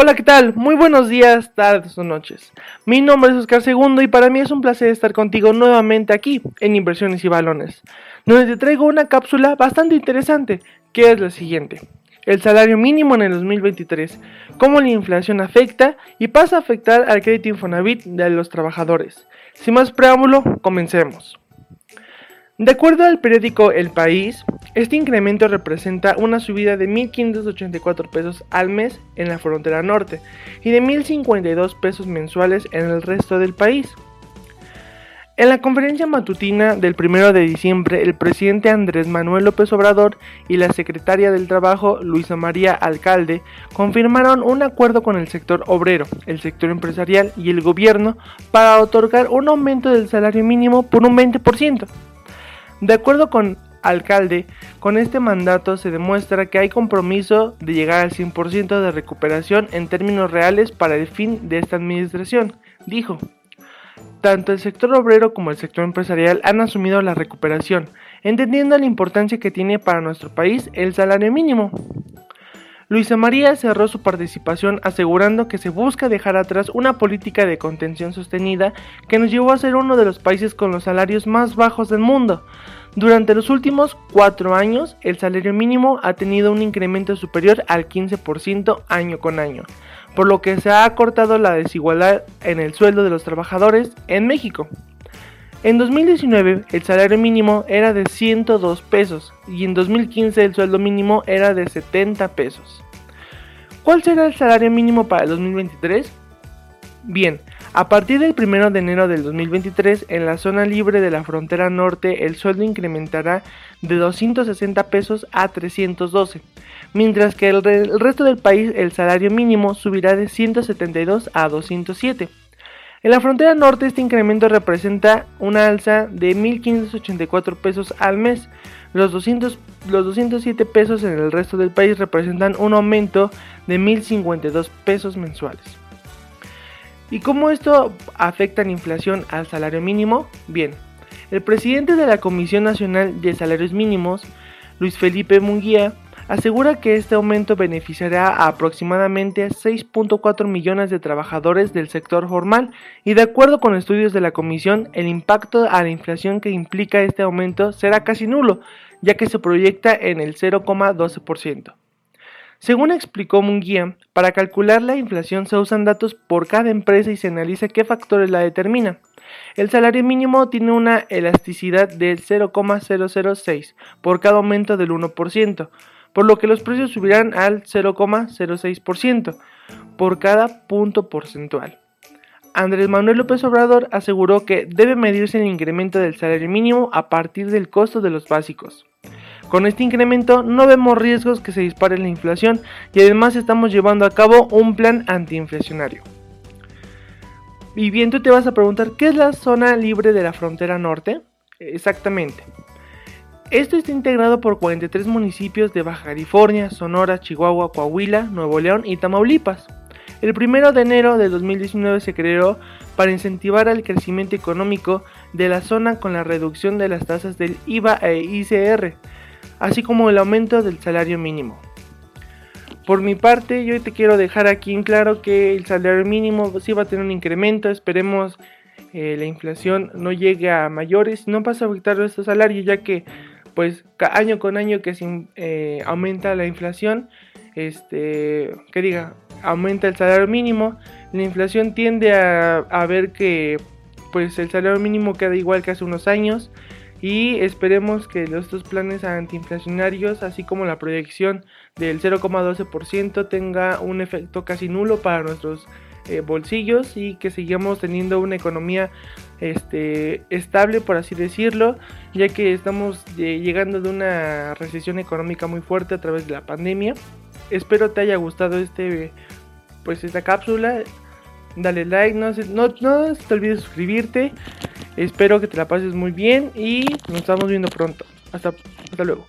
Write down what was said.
Hola, ¿qué tal? Muy buenos días, tardes o noches. Mi nombre es Oscar Segundo y para mí es un placer estar contigo nuevamente aquí en Inversiones y Balones, donde te traigo una cápsula bastante interesante, que es la siguiente. El salario mínimo en el 2023, cómo la inflación afecta y pasa a afectar al crédito Infonavit de los trabajadores. Sin más preámbulo, comencemos. De acuerdo al periódico El País, este incremento representa una subida de 1.584 pesos al mes en la frontera norte y de 1.052 pesos mensuales en el resto del país. En la conferencia matutina del 1 de diciembre, el presidente Andrés Manuel López Obrador y la secretaria del Trabajo, Luisa María Alcalde, confirmaron un acuerdo con el sector obrero, el sector empresarial y el gobierno para otorgar un aumento del salario mínimo por un 20%. De acuerdo con alcalde, con este mandato se demuestra que hay compromiso de llegar al 100% de recuperación en términos reales para el fin de esta administración, dijo. Tanto el sector obrero como el sector empresarial han asumido la recuperación, entendiendo la importancia que tiene para nuestro país el salario mínimo. Luisa María cerró su participación asegurando que se busca dejar atrás una política de contención sostenida que nos llevó a ser uno de los países con los salarios más bajos del mundo. Durante los últimos cuatro años, el salario mínimo ha tenido un incremento superior al 15% año con año, por lo que se ha acortado la desigualdad en el sueldo de los trabajadores en México. En 2019 el salario mínimo era de 102 pesos y en 2015 el sueldo mínimo era de 70 pesos. ¿Cuál será el salario mínimo para el 2023? Bien, a partir del 1 de enero del 2023 en la zona libre de la frontera norte el sueldo incrementará de 260 pesos a 312, mientras que el, el resto del país el salario mínimo subirá de 172 a 207. En la frontera norte este incremento representa una alza de 1.584 pesos al mes. Los, 200, los 207 pesos en el resto del país representan un aumento de 1.052 pesos mensuales. ¿Y cómo esto afecta la inflación al salario mínimo? Bien, el presidente de la Comisión Nacional de Salarios Mínimos, Luis Felipe Munguía, asegura que este aumento beneficiará a aproximadamente 6.4 millones de trabajadores del sector formal y de acuerdo con estudios de la comisión, el impacto a la inflación que implica este aumento será casi nulo, ya que se proyecta en el 0,12%. Según explicó Munguía, para calcular la inflación se usan datos por cada empresa y se analiza qué factores la determinan. El salario mínimo tiene una elasticidad del 0,006 por cada aumento del 1%, por lo que los precios subirán al 0,06% por cada punto porcentual. Andrés Manuel López Obrador aseguró que debe medirse el incremento del salario mínimo a partir del costo de los básicos. Con este incremento no vemos riesgos que se dispare la inflación y además estamos llevando a cabo un plan antiinflacionario. Y bien, tú te vas a preguntar, ¿qué es la zona libre de la frontera norte? Exactamente. Esto está integrado por 43 municipios de Baja California, Sonora, Chihuahua, Coahuila, Nuevo León y Tamaulipas. El 1 de enero de 2019 se creó para incentivar el crecimiento económico de la zona con la reducción de las tasas del IVA e ICR, así como el aumento del salario mínimo. Por mi parte, yo te quiero dejar aquí en claro que el salario mínimo sí va a tener un incremento, esperemos eh, la inflación no llegue a mayores, no pasa a afectar nuestro salario ya que pues año con año que se eh, aumenta la inflación, este, que diga, aumenta el salario mínimo, la inflación tiende a, ver que pues el salario mínimo queda igual que hace unos años y esperemos que estos planes antiinflacionarios, así como la proyección del 0,12% tenga un efecto casi nulo para nuestros eh, bolsillos y que sigamos teniendo una economía este, estable, por así decirlo, ya que estamos eh, llegando de una recesión económica muy fuerte a través de la pandemia. Espero te haya gustado este, pues esta cápsula. Dale like, no, no, no te olvides suscribirte. Espero que te la pases muy bien y nos estamos viendo pronto. Hasta, hasta luego.